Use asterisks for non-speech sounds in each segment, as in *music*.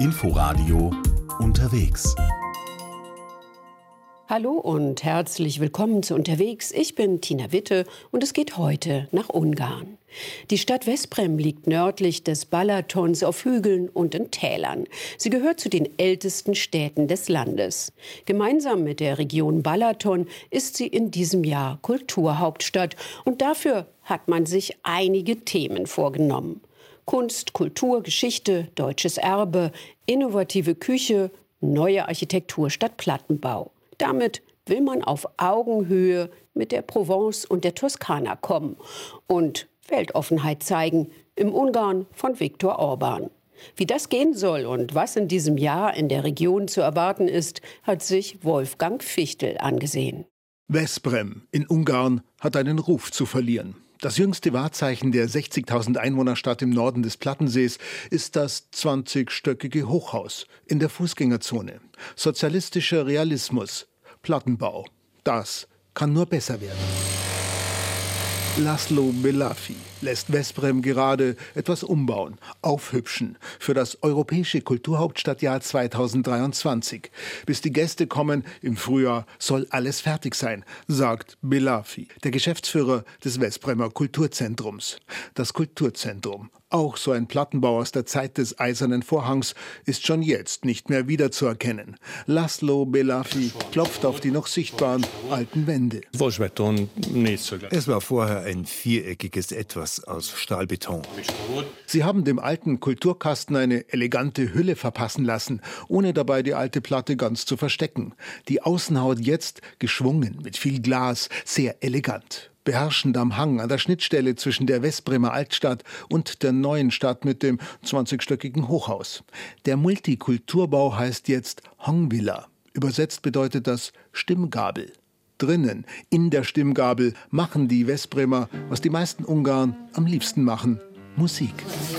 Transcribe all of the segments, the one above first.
Inforadio unterwegs. Hallo und herzlich willkommen zu Unterwegs. Ich bin Tina Witte und es geht heute nach Ungarn. Die Stadt Vesprem liegt nördlich des Balatons auf Hügeln und in Tälern. Sie gehört zu den ältesten Städten des Landes. Gemeinsam mit der Region Balaton ist sie in diesem Jahr Kulturhauptstadt und dafür hat man sich einige Themen vorgenommen. Kunst, Kultur, Geschichte, deutsches Erbe, innovative Küche, neue Architektur statt Plattenbau. Damit will man auf Augenhöhe mit der Provence und der Toskana kommen und Weltoffenheit zeigen im Ungarn von Viktor Orban. Wie das gehen soll und was in diesem Jahr in der Region zu erwarten ist, hat sich Wolfgang Fichtel angesehen. Vesprem in Ungarn hat einen Ruf zu verlieren. Das jüngste Wahrzeichen der 60.000 Einwohnerstadt im Norden des Plattensees ist das 20-stöckige Hochhaus in der Fußgängerzone. Sozialistischer Realismus, Plattenbau. Das kann nur besser werden. Laszlo Belafi lässt Vesprem gerade etwas umbauen, aufhübschen für das europäische Kulturhauptstadtjahr 2023. Bis die Gäste kommen im Frühjahr soll alles fertig sein, sagt Belafi, der Geschäftsführer des Vespremer Kulturzentrums. Das Kulturzentrum auch so ein Plattenbau aus der Zeit des Eisernen Vorhangs ist schon jetzt nicht mehr wiederzuerkennen. Laszlo Belafi klopft auf die noch sichtbaren alten Wände. Es war vorher ein viereckiges Etwas aus Stahlbeton. Sie haben dem alten Kulturkasten eine elegante Hülle verpassen lassen, ohne dabei die alte Platte ganz zu verstecken. Die Außenhaut jetzt geschwungen mit viel Glas, sehr elegant beherrschend am Hang an der Schnittstelle zwischen der Westbremer Altstadt und der neuen Stadt mit dem 20-stöckigen Hochhaus. Der Multikulturbau heißt jetzt Hongvilla. Übersetzt bedeutet das Stimmgabel. Drinnen, in der Stimmgabel, machen die Westbremer, was die meisten Ungarn am liebsten machen, Musik.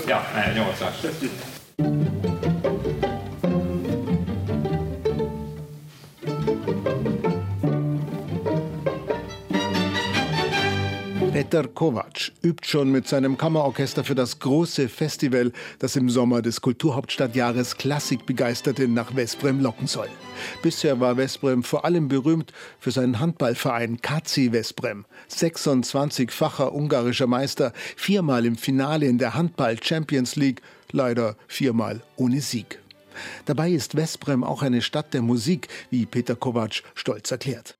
Ja, ja, Peter Kovac übt schon mit seinem Kammerorchester für das große Festival, das im Sommer des Kulturhauptstadtjahres Klassikbegeisterte nach Vesprem locken soll. Bisher war Vesprem vor allem berühmt für seinen Handballverein KC Vesprem. 26-facher ungarischer Meister, viermal im Finale in der Handball Champions League, leider viermal ohne Sieg. Dabei ist Vesprem auch eine Stadt der Musik, wie Peter Kovac stolz erklärt.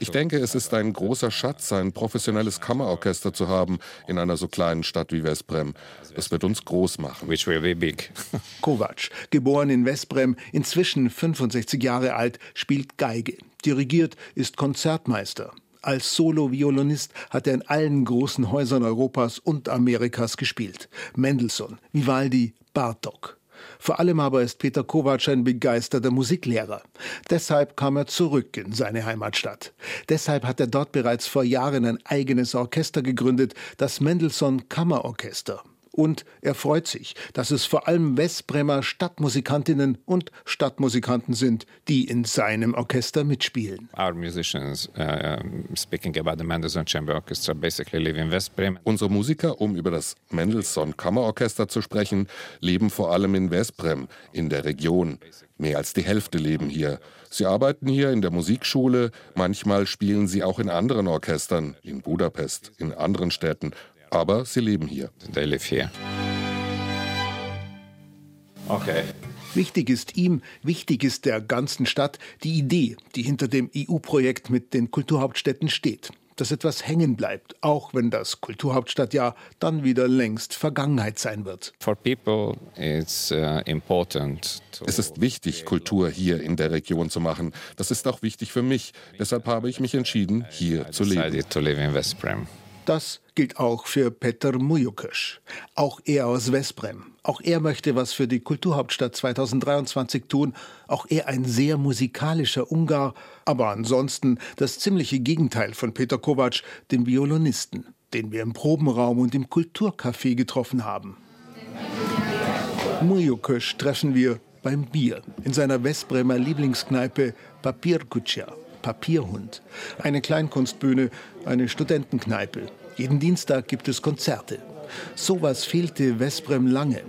Ich denke, es ist ein großer Schatz, ein professionelles Kammerorchester zu haben in einer so kleinen Stadt wie Vesprem. Das wird uns groß machen. Which will be big. *laughs* Kovac, geboren in Vesprem, inzwischen 65 Jahre alt, spielt Geige. Dirigiert ist Konzertmeister. Als Solo-Violinist hat er in allen großen Häusern Europas und Amerikas gespielt. Mendelssohn, Vivaldi, Bartok. Vor allem aber ist Peter Kovac ein begeisterter Musiklehrer. Deshalb kam er zurück in seine Heimatstadt. Deshalb hat er dort bereits vor Jahren ein eigenes Orchester gegründet, das Mendelssohn Kammerorchester. Und er freut sich, dass es vor allem Westbremer Stadtmusikantinnen und Stadtmusikanten sind, die in seinem Orchester mitspielen. Our musicians, uh, speaking about the Mendelssohn Chamber Orchestra, basically live in Westbrem. Unsere Musiker, um über das Mendelssohn Kammerorchester zu sprechen, leben vor allem in Westbrem, in der Region. Mehr als die Hälfte leben hier. Sie arbeiten hier in der Musikschule, manchmal spielen sie auch in anderen Orchestern, in Budapest, in anderen Städten aber sie leben hier. They live here. Okay. Wichtig ist ihm, wichtig ist der ganzen Stadt die Idee, die hinter dem EU-Projekt mit den Kulturhauptstädten steht. Dass etwas hängen bleibt, auch wenn das Kulturhauptstadtjahr dann wieder längst Vergangenheit sein wird. Uh, es ist wichtig, Kultur hier in der Region zu machen. Das ist auch wichtig für mich. Deshalb habe ich mich entschieden, hier zu leben. Das gilt auch für Peter Mujukisch. Auch er aus Vesprem. Auch er möchte was für die Kulturhauptstadt 2023 tun. Auch er ein sehr musikalischer Ungar. Aber ansonsten das ziemliche Gegenteil von Peter Kovac, dem Violinisten, den wir im Probenraum und im Kulturcafé getroffen haben. Mujukisch treffen wir beim Bier in seiner Westbremer Lieblingskneipe Papierkutscha. Papierhund. Eine Kleinkunstbühne, eine Studentenkneipe. Jeden Dienstag gibt es Konzerte. Sowas fehlte Vesprem lange.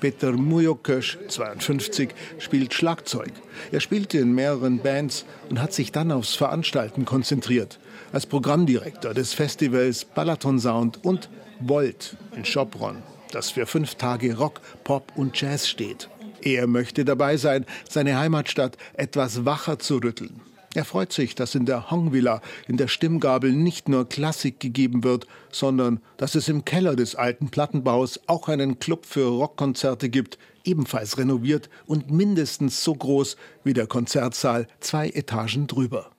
Peter Mujokösch, 52, spielt Schlagzeug. Er spielte in mehreren Bands und hat sich dann aufs Veranstalten konzentriert. Als Programmdirektor des Festivals Balaton Sound und Volt in Schopron, das für fünf Tage Rock, Pop und Jazz steht. Er möchte dabei sein, seine Heimatstadt etwas wacher zu rütteln. Er freut sich, dass in der Hongvilla in der Stimmgabel nicht nur Klassik gegeben wird, sondern dass es im Keller des alten Plattenbaus auch einen Club für Rockkonzerte gibt, ebenfalls renoviert und mindestens so groß wie der Konzertsaal zwei Etagen drüber.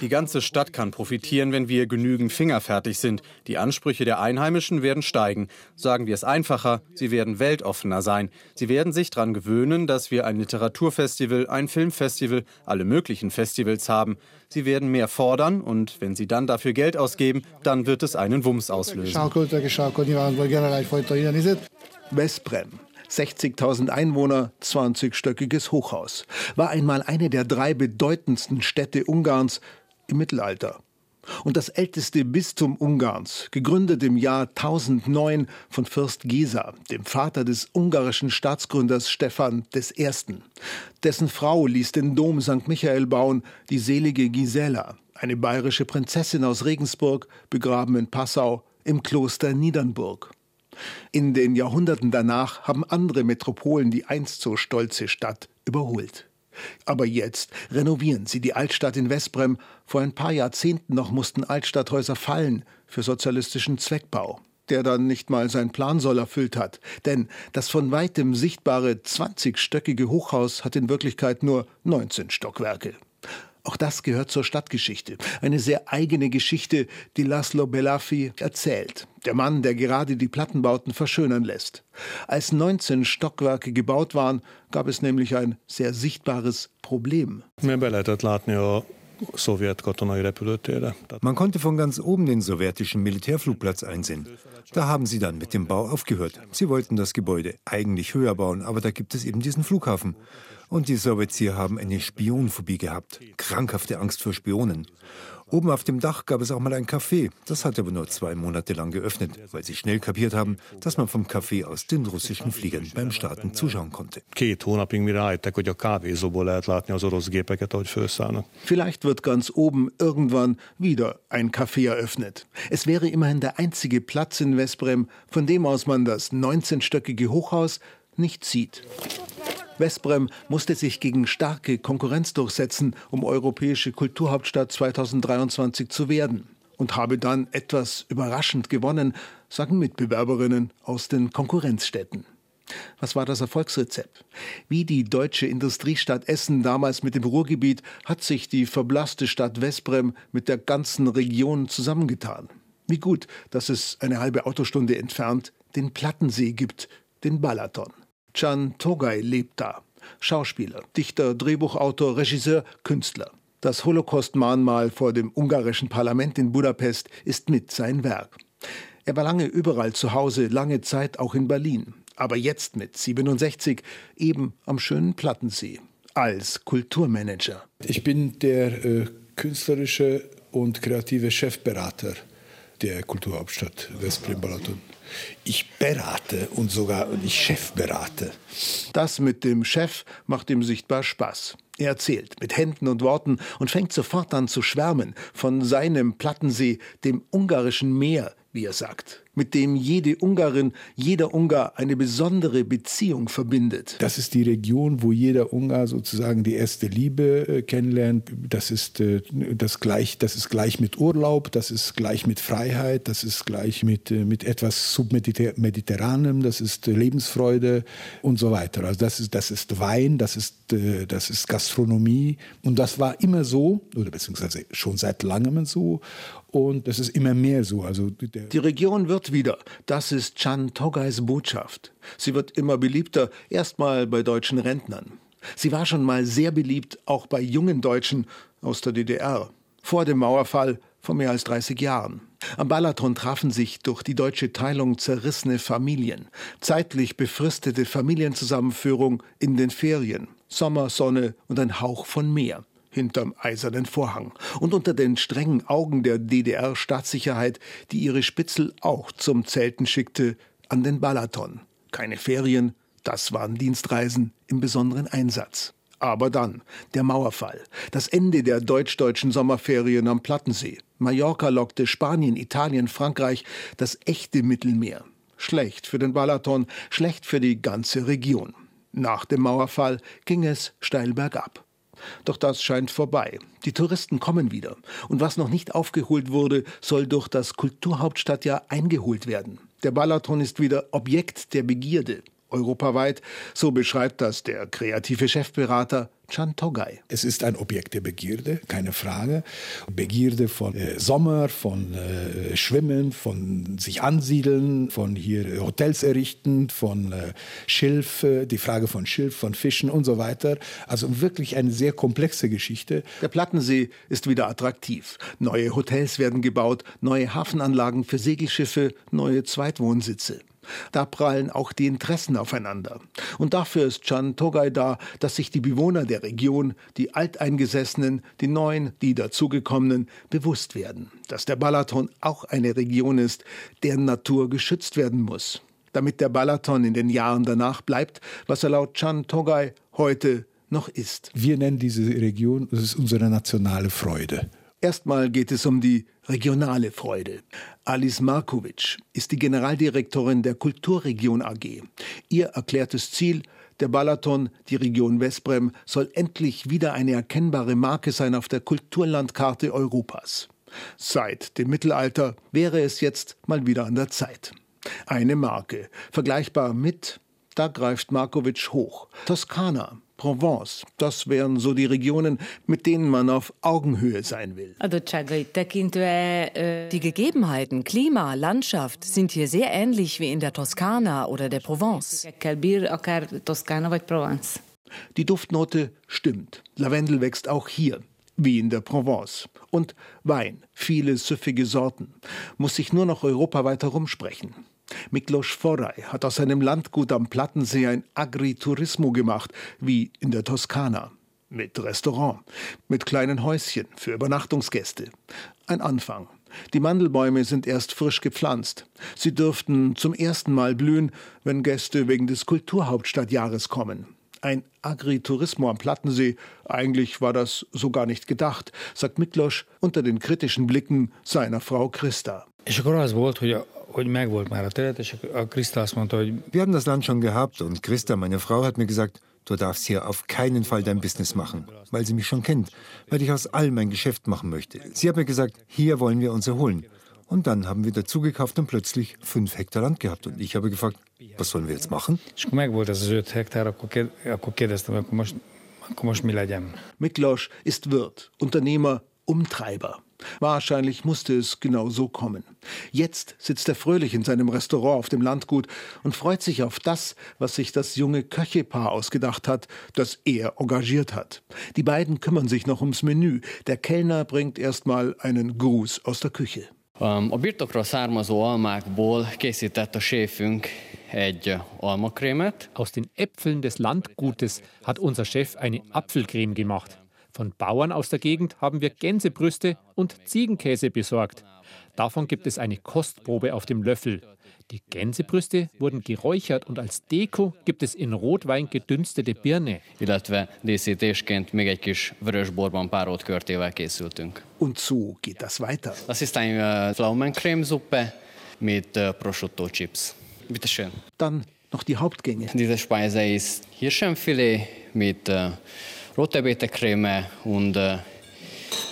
Die ganze Stadt kann profitieren, wenn wir genügend fingerfertig sind. Die Ansprüche der Einheimischen werden steigen. Sagen wir es einfacher, sie werden weltoffener sein. Sie werden sich daran gewöhnen, dass wir ein Literaturfestival, ein Filmfestival, alle möglichen Festivals haben. Sie werden mehr fordern und wenn sie dann dafür Geld ausgeben, dann wird es einen Wumms auslösen. Westbrem. 60.000 Einwohner, 20-stöckiges Hochhaus. War einmal eine der drei bedeutendsten Städte Ungarns im Mittelalter. Und das älteste Bistum Ungarns, gegründet im Jahr 1009 von Fürst Gesa, dem Vater des ungarischen Staatsgründers Stephan I. Dessen Frau ließ den Dom St. Michael bauen, die selige Gisela, eine bayerische Prinzessin aus Regensburg, begraben in Passau im Kloster Niedernburg. In den Jahrhunderten danach haben andere Metropolen die einst so stolze Stadt überholt. Aber jetzt renovieren sie die Altstadt in Westbrem. Vor ein paar Jahrzehnten noch mussten Altstadthäuser fallen für sozialistischen Zweckbau, der dann nicht mal sein Plan soll erfüllt hat. Denn das von weitem sichtbare 20-stöckige Hochhaus hat in Wirklichkeit nur 19 Stockwerke. Auch das gehört zur Stadtgeschichte. Eine sehr eigene Geschichte, die Laszlo Belafi erzählt. Der Mann, der gerade die Plattenbauten verschönern lässt. Als 19 Stockwerke gebaut waren, gab es nämlich ein sehr sichtbares Problem. Man konnte von ganz oben den sowjetischen Militärflugplatz einsehen. Da haben sie dann mit dem Bau aufgehört. Sie wollten das Gebäude eigentlich höher bauen, aber da gibt es eben diesen Flughafen. Und die Sowjets haben eine Spionphobie gehabt. Krankhafte Angst vor Spionen. Oben auf dem Dach gab es auch mal ein Café. Das hat aber nur zwei Monate lang geöffnet, weil sie schnell kapiert haben, dass man vom Café aus den russischen Fliegern beim Starten zuschauen konnte. Vielleicht wird ganz oben irgendwann wieder ein Café eröffnet. Es wäre immerhin der einzige Platz in Westbrem, von dem aus man das 19-stöckige Hochhaus nicht sieht. Westbrem musste sich gegen starke Konkurrenz durchsetzen, um europäische Kulturhauptstadt 2023 zu werden und habe dann etwas überraschend gewonnen, sagen Mitbewerberinnen aus den Konkurrenzstädten. Was war das Erfolgsrezept? Wie die deutsche Industriestadt Essen damals mit dem Ruhrgebiet hat sich die verblasste Stadt Westbrem mit der ganzen Region zusammengetan. Wie gut, dass es eine halbe Autostunde entfernt den Plattensee gibt, den Balaton. Can Togay lebt da. Schauspieler, Dichter, Drehbuchautor, Regisseur, Künstler. Das Holocaust-Mahnmal vor dem ungarischen Parlament in Budapest ist mit sein Werk. Er war lange überall zu Hause, lange Zeit auch in Berlin. Aber jetzt mit 67 eben am schönen Plattensee. Als Kulturmanager. Ich bin der äh, künstlerische und kreative Chefberater der Kulturhauptstadt Westbrem-Balaton. Ich berate und sogar ich Chef berate. Das mit dem Chef macht ihm sichtbar Spaß. Er erzählt mit Händen und Worten und fängt sofort an zu schwärmen von seinem Plattensee, dem ungarischen Meer, wie er sagt mit dem jede Ungarin, jeder Ungar eine besondere Beziehung verbindet. Das ist die Region, wo jeder Ungar sozusagen die erste Liebe äh, kennenlernt. Das ist, äh, das, gleich, das ist gleich mit Urlaub, das ist gleich mit Freiheit, das ist gleich mit, äh, mit etwas Submediterranem, das ist Lebensfreude und so weiter. Also das ist, das ist Wein, das ist, das ist Gastronomie und das war immer so, oder beziehungsweise schon seit langem so und das ist immer mehr so. Also die Region wird wieder. Das ist Chan Togais Botschaft. Sie wird immer beliebter, erstmal bei deutschen Rentnern. Sie war schon mal sehr beliebt, auch bei jungen Deutschen aus der DDR. Vor dem Mauerfall vor mehr als 30 Jahren. Am Balaton trafen sich durch die deutsche Teilung zerrissene Familien. Zeitlich befristete Familienzusammenführung in den Ferien. Sommer, Sonne und ein Hauch von Meer. Hinterm eisernen Vorhang und unter den strengen Augen der DDR-Staatssicherheit, die ihre Spitzel auch zum Zelten schickte, an den Balaton. Keine Ferien, das waren Dienstreisen im besonderen Einsatz. Aber dann der Mauerfall, das Ende der deutsch-deutschen Sommerferien am Plattensee. Mallorca lockte Spanien, Italien, Frankreich, das echte Mittelmeer. Schlecht für den Balaton, schlecht für die ganze Region. Nach dem Mauerfall ging es steil bergab. Doch das scheint vorbei. Die Touristen kommen wieder. Und was noch nicht aufgeholt wurde, soll durch das Kulturhauptstadtjahr eingeholt werden. Der Balaton ist wieder Objekt der Begierde. Europaweit, so beschreibt das der kreative Chefberater Can Togay. Es ist ein Objekt der Begierde, keine Frage. Begierde von äh, Sommer, von äh, Schwimmen, von sich ansiedeln, von hier Hotels errichten, von äh, Schilf, die Frage von Schilf, von Fischen und so weiter. Also wirklich eine sehr komplexe Geschichte. Der Plattensee ist wieder attraktiv. Neue Hotels werden gebaut, neue Hafenanlagen für Segelschiffe, neue Zweitwohnsitze. Da prallen auch die Interessen aufeinander. Und dafür ist Chan Togay da, dass sich die Bewohner der Region, die Alteingesessenen, die Neuen, die Dazugekommenen, bewusst werden, dass der Balaton auch eine Region ist, deren Natur geschützt werden muss. Damit der Balaton in den Jahren danach bleibt, was er laut Chan Togay heute noch ist. Wir nennen diese Region, das ist unsere nationale Freude. Erstmal geht es um die regionale Freude. Alice Markovic ist die Generaldirektorin der Kulturregion AG. Ihr erklärtes Ziel, der Balaton, die Region Westbrem, soll endlich wieder eine erkennbare Marke sein auf der Kulturlandkarte Europas. Seit dem Mittelalter wäre es jetzt mal wieder an der Zeit. Eine Marke, vergleichbar mit, da greift Markovic hoch, Toskana, Provence. Das wären so die Regionen, mit denen man auf Augenhöhe sein will. Die Gegebenheiten, Klima, Landschaft sind hier sehr ähnlich wie in der Toskana oder der Provence. Die Duftnote stimmt. Lavendel wächst auch hier wie in der Provence. Und Wein, viele süffige Sorten. Muss sich nur noch europaweit herumsprechen. Miklos Forey hat aus seinem Landgut am Plattensee ein Agriturismo gemacht, wie in der Toskana. Mit Restaurant, mit kleinen Häuschen für Übernachtungsgäste. Ein Anfang. Die Mandelbäume sind erst frisch gepflanzt. Sie dürften zum ersten Mal blühen, wenn Gäste wegen des Kulturhauptstadtjahres kommen. Ein Agriturismo am Plattensee, eigentlich war das so gar nicht gedacht, sagt Miklos unter den kritischen Blicken seiner Frau Christa. Wir haben das Land schon gehabt und Christa, meine Frau, hat mir gesagt, du darfst hier auf keinen Fall dein Business machen, weil sie mich schon kennt, weil ich aus allem mein Geschäft machen möchte. Sie hat mir gesagt, hier wollen wir uns erholen. Und dann haben wir dazugekauft und plötzlich fünf Hektar Land gehabt. Und ich habe gefragt, was sollen wir jetzt machen? Miklos ist Wirt, Unternehmer, Umtreiber. Wahrscheinlich musste es genau so kommen. Jetzt sitzt er fröhlich in seinem Restaurant auf dem Landgut und freut sich auf das, was sich das junge Köchepaar ausgedacht hat, das er engagiert hat. Die beiden kümmern sich noch ums Menü. Der Kellner bringt erstmal einen Gruß aus der Küche. A birtokról származó almákból készített a séfünk egy almakrémet. Aus den Äpfeln des Landgutes hat unser Chef eine Apfelcreme gemacht. Von Bauern aus der Gegend haben wir Gänsebrüste und Ziegenkäse besorgt. Davon gibt es eine Kostprobe auf dem Löffel. Die Gänsebrüste wurden geräuchert und als Deko gibt es in Rotwein gedünstete Birne. Und so geht das weiter. Das ist eine Pflaumencremesuppe mit Prosciutto Chips. Bitte schön. Dann noch die Hauptgänge. Diese Speise ist Hirschenfilet mit Rotebetecreme und uh,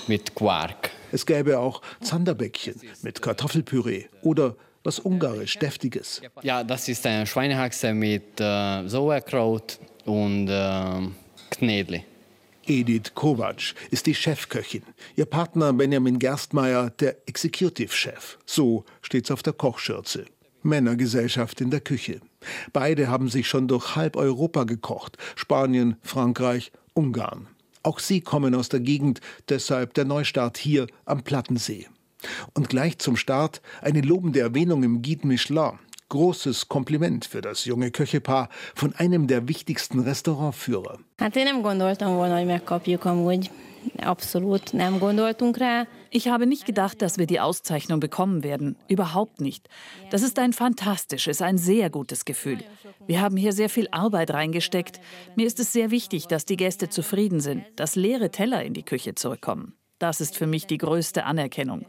mit Quark. Es gäbe auch Zanderbäckchen mit Kartoffelpüree oder was ungarisch deftiges. Ja, das ist eine Schweinehaxe mit äh, Sauerkraut und äh, Knädli. Edith Kovac ist die Chefköchin. Ihr Partner Benjamin Gerstmeier der Executive-Chef. So steht's auf der Kochschürze. Männergesellschaft in der Küche. Beide haben sich schon durch halb Europa gekocht. Spanien, Frankreich, Ungarn. Auch sie kommen aus der Gegend, deshalb der Neustart hier am Plattensee. Und gleich zum Start eine lobende Erwähnung im Guide Michelin. Großes Kompliment für das junge Köchepaar von einem der wichtigsten Restaurantführer. abszolút nem gondoltunk rá. Ich habe nicht gedacht, dass wir die Auszeichnung bekommen werden. Überhaupt nicht. Das ist ein fantastisches, ein sehr gutes Gefühl. Wir haben hier sehr viel Arbeit reingesteckt. Mir ist es sehr wichtig, dass die Gäste zufrieden sind, dass leere Teller in die Küche zurückkommen. Das ist für mich die größte Anerkennung.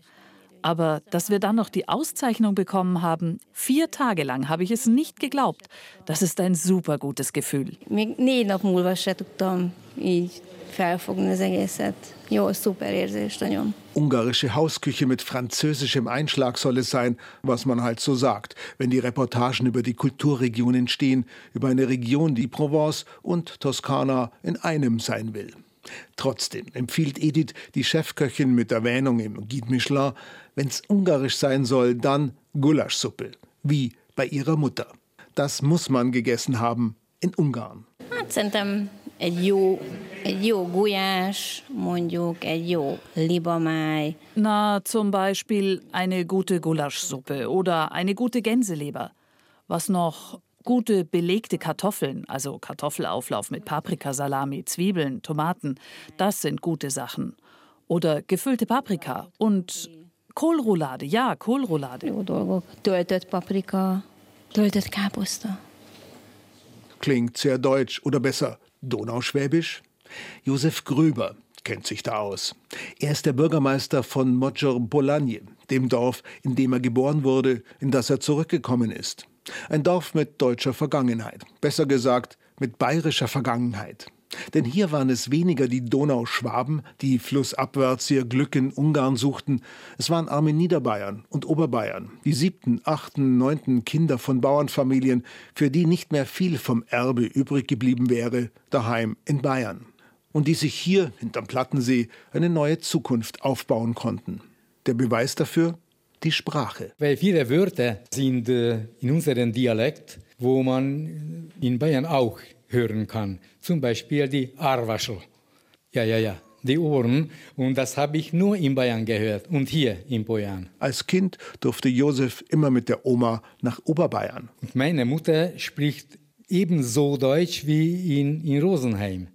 Aber dass wir dann noch die Auszeichnung bekommen haben, vier Tage lang habe ich es nicht geglaubt. Das ist ein super gutes Gefühl. Még négy nap múlva se tudtam így felfogni az egészet. Jó, szuper érzés nagyon. Ungarische Hausküche mit französischem Einschlag soll es sein, was man halt so sagt, wenn die Reportagen über die Kulturregion entstehen, über eine Region, die Provence und Toskana in einem sein will. Trotzdem empfiehlt Edith, die Chefköchin mit Erwähnung im Guide Michelin, wenn's ungarisch sein soll, dann Gulaschsuppe, wie bei ihrer Mutter. Das muss man gegessen haben in Ungarn. Hát szerintem egy jó, egy jó gulyás, mondjuk egy jó libamáj. Na, zum Beispiel eine gute Gulaschsuppe oder eine gute Gänseleber. Was noch? Gute belegte Kartoffeln, also Kartoffelauflauf mit Paprikasalami, Zwiebeln, Tomaten, das sind gute Sachen. Oder gefüllte Paprika und Kohlroulade, ja, Kohlroulade. Jó dolgok. Töltött paprika, töltött káposzta. Klingt sehr deutsch oder besser Donauschwäbisch? Josef Gröber kennt sich da aus. Er ist der Bürgermeister von Modger Bolanie, dem Dorf, in dem er geboren wurde, in das er zurückgekommen ist. Ein Dorf mit deutscher Vergangenheit, besser gesagt mit bayerischer Vergangenheit. Denn hier waren es weniger die Donauschwaben, die flussabwärts ihr Glück in Ungarn suchten. Es waren arme Niederbayern und Oberbayern, die siebten, achten, neunten Kinder von Bauernfamilien, für die nicht mehr viel vom Erbe übrig geblieben wäre, daheim in Bayern. Und die sich hier, hinterm Plattensee, eine neue Zukunft aufbauen konnten. Der Beweis dafür? Die Sprache. Weil viele Wörter sind äh, in unserem Dialekt, wo man in Bayern auch hören kann. Zum Beispiel die Arwaschel. Ja, ja, ja, die Ohren. Und das habe ich nur in Bayern gehört und hier in Bayern. Als Kind durfte Josef immer mit der Oma nach Oberbayern. Und meine Mutter spricht ebenso Deutsch wie in, in Rosenheim.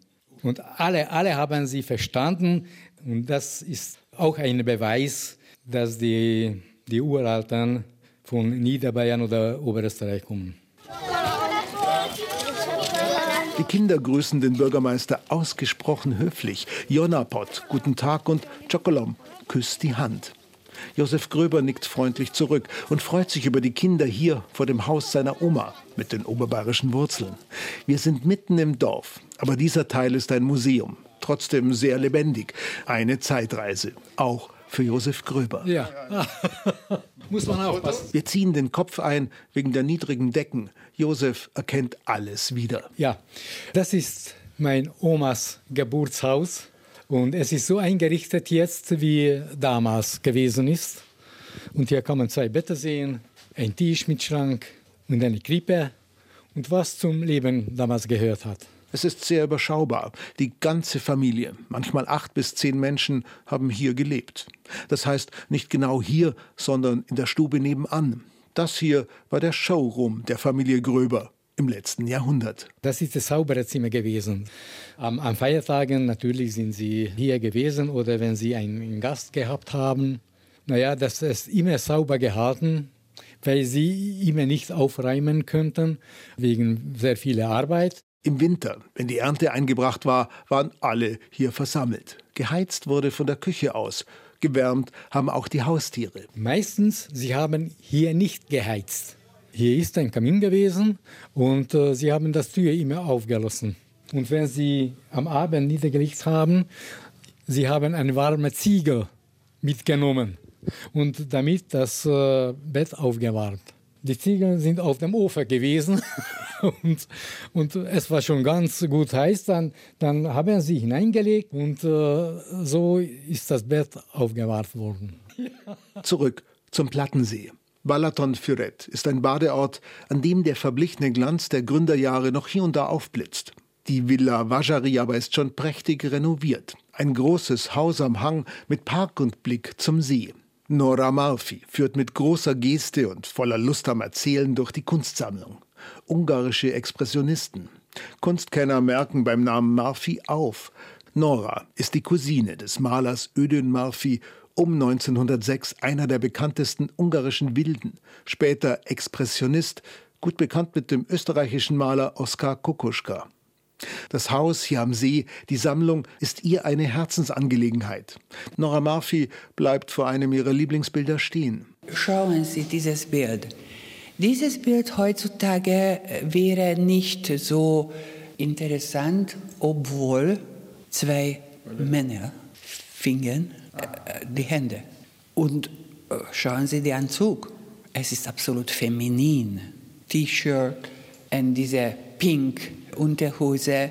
Und alle, alle haben sie verstanden. Und das ist auch ein Beweis, dass die, die Uralten von Niederbayern oder Oberösterreich kommen. Die Kinder grüßen den Bürgermeister ausgesprochen höflich. Jonapot, guten Tag und Chokolom, küsst die Hand. Josef Gröber nickt freundlich zurück und freut sich über die Kinder hier vor dem Haus seiner Oma mit den oberbayerischen Wurzeln. Wir sind mitten im Dorf, aber dieser Teil ist ein Museum, trotzdem sehr lebendig, eine Zeitreise, auch für Josef Gröber. Ja, *laughs* muss man aufpassen. Wir ziehen den Kopf ein wegen der niedrigen Decken. Josef erkennt alles wieder. Ja, das ist mein Omas Geburtshaus und es ist so eingerichtet jetzt, wie damals gewesen ist. Und hier kann man zwei Betten sehen, ein Tisch mit Schrank und eine Krippe und was zum Leben damals gehört hat. Es ist sehr überschaubar. Die ganze Familie, manchmal acht bis zehn Menschen, haben hier gelebt. Das heißt nicht genau hier, sondern in der Stube nebenan. Das hier war der Showroom der Familie Gröber im letzten Jahrhundert. Das ist das saubere Zimmer gewesen. Am, an Feiertagen natürlich sind sie hier gewesen oder wenn sie einen Gast gehabt haben. Naja, das ist immer sauber gehalten, weil sie immer nicht aufräumen könnten wegen sehr vieler Arbeit. Im Winter, wenn die Ernte eingebracht war, waren alle hier versammelt. Geheizt wurde von der Küche aus. Gewärmt haben auch die Haustiere. Meistens, sie haben hier nicht geheizt. Hier ist ein Kamin gewesen und äh, sie haben das Tür immer aufgelassen. Und wenn sie am Abend niedergelegt haben, sie haben eine warme Ziege mitgenommen und damit das äh, Bett aufgewärmt. Die Ziegen sind auf dem Ofen gewesen *laughs* und, und es war schon ganz gut heiß. Dann, dann haben sie hineingelegt und äh, so ist das Bett aufgewahrt worden. Zurück zum Plattensee. Balaton Füret ist ein Badeort, an dem der verblichene Glanz der Gründerjahre noch hier und da aufblitzt. Die Villa Vajari aber ist schon prächtig renoviert. Ein großes Haus am Hang mit Park und Blick zum See. Nora Marfi führt mit großer Geste und voller Lust am Erzählen durch die Kunstsammlung. Ungarische Expressionisten. Kunstkenner merken beim Namen Marfi auf. Nora ist die Cousine des Malers Ödön Murphy, um 1906 einer der bekanntesten ungarischen Wilden, später Expressionist, gut bekannt mit dem österreichischen Maler Oskar Kokoschka. Das Haus hier am See, die Sammlung, ist ihr eine Herzensangelegenheit. Nora Murphy bleibt vor einem ihrer Lieblingsbilder stehen. Schauen Sie dieses Bild. Dieses Bild heutzutage wäre nicht so interessant, obwohl zwei Männer fingen äh, die Hände. Und äh, schauen Sie den Anzug. Es ist absolut feminin. T-Shirt und diese pink Unterhose.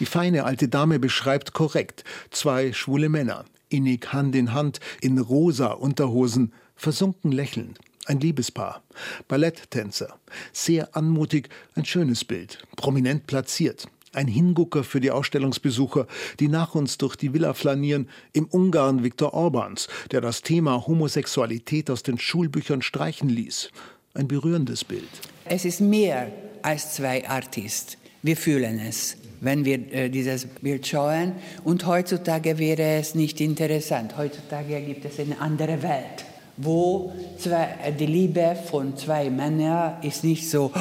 Die feine alte Dame beschreibt korrekt zwei schwule Männer, innig Hand in Hand, in rosa Unterhosen, versunken lächelnd. Ein Liebespaar, Balletttänzer, sehr anmutig, ein schönes Bild, prominent platziert. Ein Hingucker für die Ausstellungsbesucher, die nach uns durch die Villa flanieren, im Ungarn Viktor Orbans, der das Thema Homosexualität aus den Schulbüchern streichen ließ. Ein berührendes Bild. Es ist mehr als zwei Artists. Wir fühlen es, wenn wir äh, dieses Bild schauen. Und heutzutage wäre es nicht interessant. Heutzutage gibt es eine andere Welt wo zwei, die Liebe von zwei Männern ist nicht so.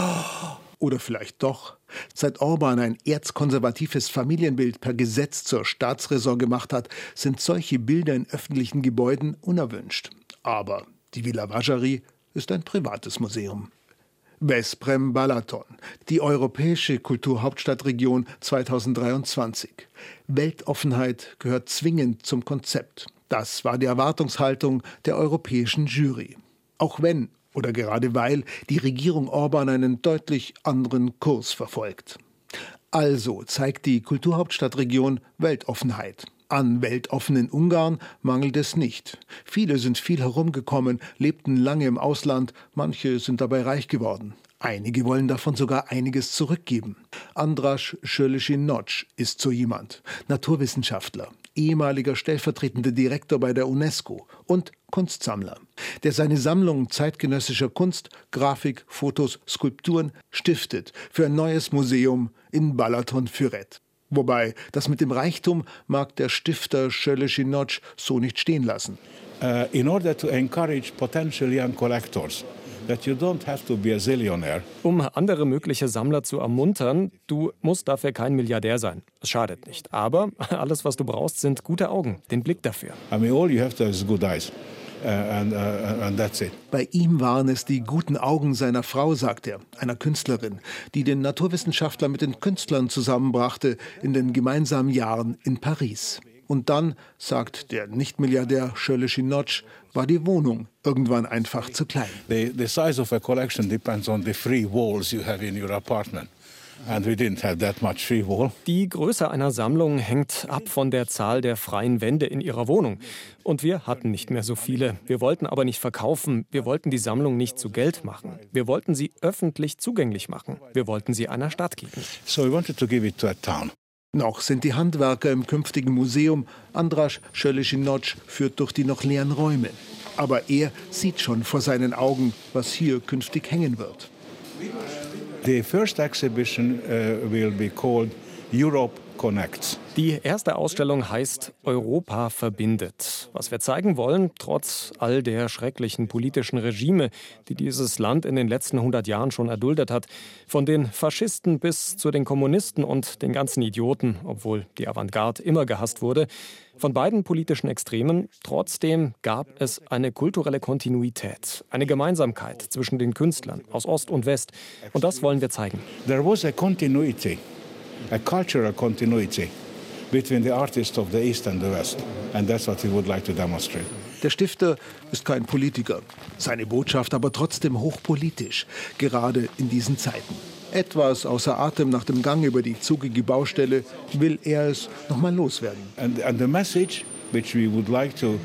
Oder vielleicht doch. Seit Orban ein erzkonservatives Familienbild per Gesetz zur Staatsräson gemacht hat, sind solche Bilder in öffentlichen Gebäuden unerwünscht. Aber die Villa Vajari ist ein privates Museum. Vesprem Balaton, die europäische Kulturhauptstadtregion 2023. Weltoffenheit gehört zwingend zum Konzept. Das war die Erwartungshaltung der europäischen Jury. Auch wenn oder gerade weil die Regierung Orban einen deutlich anderen Kurs verfolgt. Also zeigt die Kulturhauptstadtregion Weltoffenheit. An weltoffenen Ungarn mangelt es nicht. Viele sind viel herumgekommen, lebten lange im Ausland, manche sind dabei reich geworden. Einige wollen davon sogar einiges zurückgeben. Andras Schöleschin-Notsch ist so jemand, Naturwissenschaftler, ehemaliger stellvertretender Direktor bei der UNESCO und Kunstsammler, der seine Sammlung zeitgenössischer Kunst, Grafik, Fotos, Skulpturen stiftet für ein neues Museum in Balaton Füret. Wobei, das mit dem Reichtum mag der Stifter Schöleschin-Notsch so nicht stehen lassen. Uh, in order to encourage potential young collectors, um andere mögliche Sammler zu ermuntern, du musst dafür kein Milliardär sein. Es schadet nicht. Aber *laughs* alles, was du brauchst, sind gute Augen, den Blick dafür. I mean, all you have to have is good eyes. And, and that's it. Bei ihm waren es die guten Augen seiner Frau, sagt er, einer Künstlerin, die den Naturwissenschaftler mit den Künstlern zusammenbrachte in den gemeinsamen Jahren in Paris. Und dann, sagt der Nichtmilliardär Shirley Notch, war die Wohnung irgendwann einfach zu klein. The, the size of a collection depends on the free walls you have in your apartment. Die Größe einer Sammlung hängt ab von der Zahl der freien Wände in ihrer Wohnung. Und wir hatten nicht mehr so viele. Wir wollten aber nicht verkaufen. Wir wollten die Sammlung nicht zu Geld machen. Wir wollten sie öffentlich zugänglich machen. Wir wollten sie einer Stadt geben. So we wanted to give it to a town. Noch sind die Handwerker im künftigen Museum. Andras Schöleschinotsch führt durch die noch leeren Räume. Aber er sieht schon vor seinen Augen, was hier künftig hängen wird. The first exhibition uh, will be called Europe Connects. Die erste Ausstellung heißt Europa verbindet. Was wir zeigen wollen, trotz all der schrecklichen politischen Regime, die dieses Land in den letzten 100 Jahren schon erduldet hat, von den Faschisten bis zu den Kommunisten und den ganzen Idioten, obwohl die Avantgarde immer gehasst wurde, von beiden politischen Extremen, trotzdem gab es eine kulturelle Kontinuität, eine Gemeinsamkeit zwischen den Künstlern aus Ost und West. Und das wollen wir zeigen. There was a continuity, a cultural continuity between the artists of the East and the West. And that's what we would like to demonstrate. Der Stifter ist kein Politiker, seine Botschaft aber trotzdem hochpolitisch, gerade in diesen Zeiten. Etwas außer Atem nach dem Gang über die zugige Baustelle will er es nochmal loswerden. And, and the message which we would like to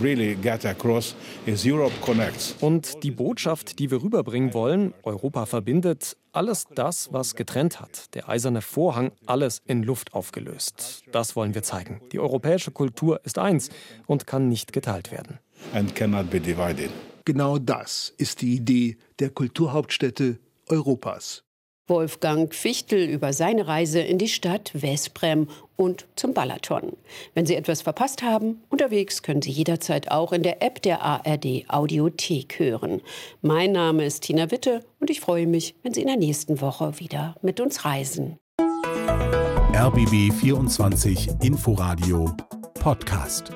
really get across is Europe connects. Und die Botschaft, die wir rüberbringen wollen, Europa verbindet, alles das, was getrennt hat, der eiserne Vorhang, alles in Luft aufgelöst. Das wollen wir zeigen. Die europäische Kultur ist eins und kann nicht geteilt werden. And cannot be divided. Genau das ist die Idee der Kulturhauptstädte Europas. Wolfgang Fichtel über seine Reise in die Stadt Vesprem und zum Balaton. Wenn Sie etwas verpasst haben, unterwegs können Sie jederzeit auch in der App der ARD Audiothek hören. Mein Name ist Tina Witte und ich freue mich, wenn Sie in der nächsten Woche wieder mit uns reisen. RBB 24 Inforadio Podcast.